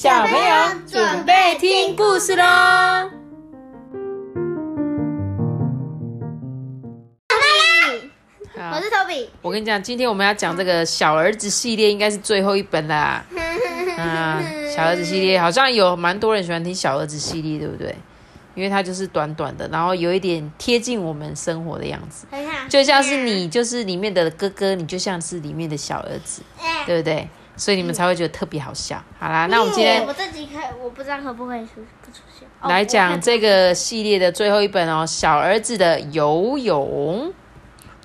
小朋友准备听故事喽！我是 Toby。我跟你讲，今天我们要讲这个小儿子系列，应该是最后一本啦。啊，小儿子系列好像有蛮多人喜欢听小儿子系列，对不对？因为它就是短短的，然后有一点贴近我们生活的样子，就像是你就是里面的哥哥，你就像是里面的小儿子，对不对？所以你们才会觉得特别好笑。好啦，那我们今天我自己看，我不知道可不可以出不出现。来讲这个系列的最后一本哦，小儿子的游泳。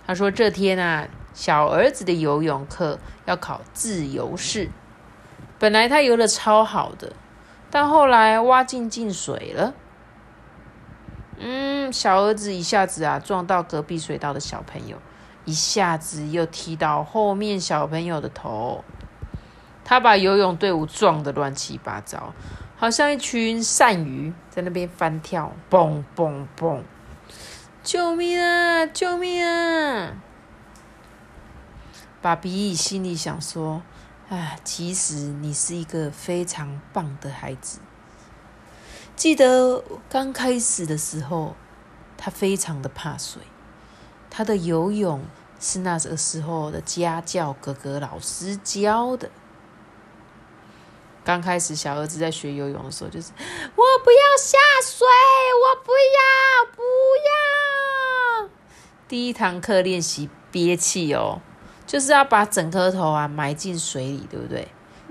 他说这天啊，小儿子的游泳课要考自由式，本来他游的超好的，但后来蛙进进水了。嗯，小儿子一下子啊撞到隔壁水道的小朋友，一下子又踢到后面小朋友的头，他把游泳队伍撞得乱七八糟，好像一群鳝鱼在那边翻跳，蹦蹦蹦！救命啊！救命啊！爸比心里想说：“啊，其实你是一个非常棒的孩子。”记得刚开始的时候，他非常的怕水。他的游泳是那个时候的家教哥哥老师教的。刚开始小儿子在学游泳的时候，就是我不要下水，我不要，不要。第一堂课练习憋气哦，就是要把整颗头啊埋进水里，对不对？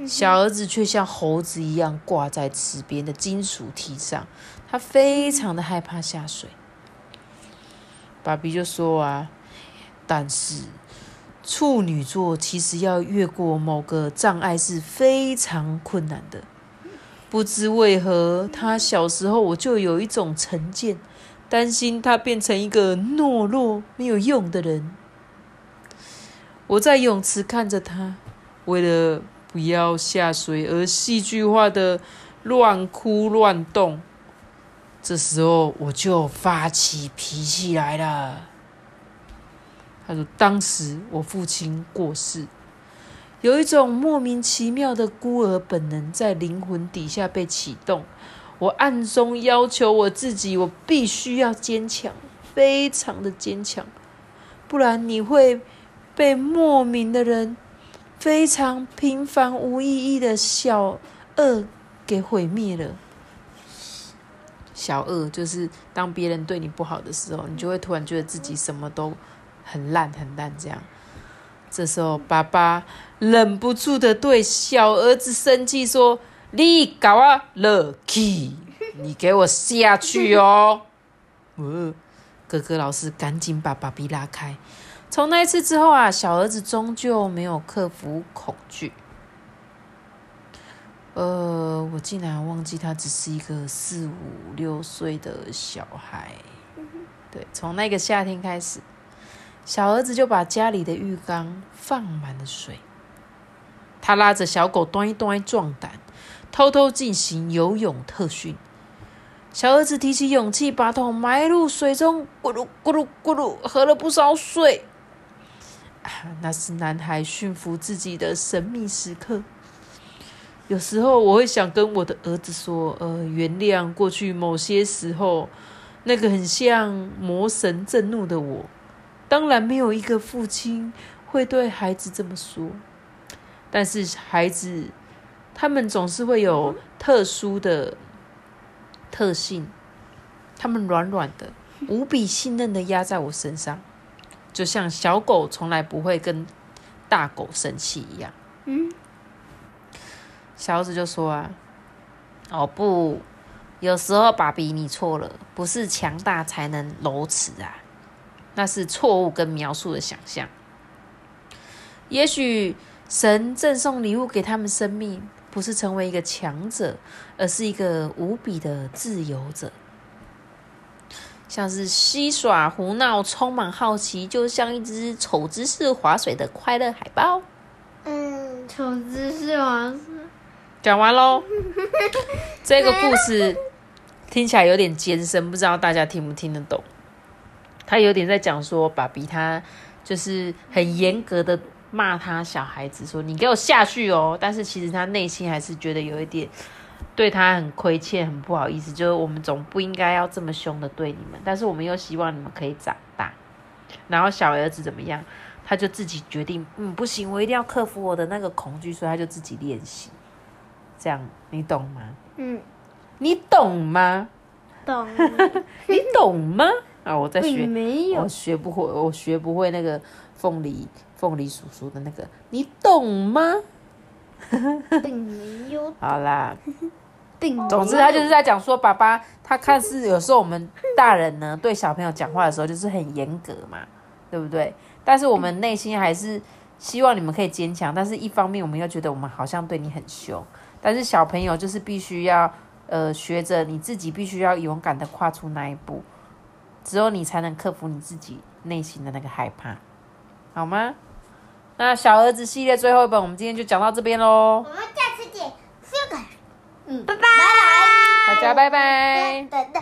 小儿子却像猴子一样挂在池边的金属梯上，他非常的害怕下水。爸比就说啊，但是处女座其实要越过某个障碍是非常困难的。不知为何，他小时候我就有一种成见，担心他变成一个懦弱没有用的人。我在泳池看着他，为了。不要下水，而戏剧化的乱哭乱动。这时候我就发起脾气来了。：“当时我父亲过世，有一种莫名其妙的孤儿本能在灵魂底下被启动。我暗中要求我自己，我必须要坚强，非常的坚强，不然你会被莫名的人。”非常平凡无意义的小恶给毁灭了。小恶就是当别人对你不好的时候，你就会突然觉得自己什么都很烂很烂这样。这时候，爸爸忍不住的对小儿子生气说：“你搞啊乐 k 你给我下去哦！”，哥哥老师赶紧把爸比拉开。从那一次之后啊，小儿子终究没有克服恐惧。呃，我竟然忘记他只是一个四五六岁的小孩。对，从那个夏天开始，小儿子就把家里的浴缸放满了水。他拉着小狗端一端壮胆，偷偷进行游泳特训。小儿子提起勇气，把桶埋入水中，咕噜咕噜咕噜，喝了不少水。那是男孩驯服自己的神秘时刻。有时候我会想跟我的儿子说：“呃，原谅过去某些时候那个很像魔神震怒的我。”当然，没有一个父亲会对孩子这么说。但是孩子，他们总是会有特殊的特性，他们软软的，无比信任的压在我身上。就像小狗从来不会跟大狗生气一样。嗯，小子就说啊：“哦不，有时候爸比你错了，不是强大才能柔慈啊，那是错误跟描述的想象。也许神赠送礼物给他们生命，不是成为一个强者，而是一个无比的自由者。”像是嬉耍、胡闹、充满好奇，就像一只丑姿势划水的快乐海豹。嗯，丑姿势划水。讲完喽。这个故事听起来有点艰深，不知道大家听不听得懂？他有点在讲说，爸比他就是很严格的骂他小孩子说：“你给我下去哦！”但是其实他内心还是觉得有一点对他很亏欠、很不好意思，就是我们总不应该要这么凶的对你们，但是我们又希望你们可以长大。然后小儿子怎么样？他就自己决定，嗯，不行，我一定要克服我的那个恐惧，所以他就自己练习。这样你懂吗？嗯，你懂吗？懂。你懂吗？啊，我在学，没有我学不会，我学不会那个凤梨凤梨叔叔的那个，你懂吗？并没有，好啦，总之他就是在讲说，爸爸他看似有时候我们大人呢对小朋友讲话的时候就是很严格嘛，对不对？但是我们内心还是希望你们可以坚强，但是一方面我们又觉得我们好像对你很凶，但是小朋友就是必须要呃学着你自己必须要勇敢的跨出那一步，只有你才能克服你自己内心的那个害怕，好吗？那小儿子系列最后一本，我们今天就讲到这边喽我，们下次见，see you guys，嗯，拜拜，大家拜拜。等等。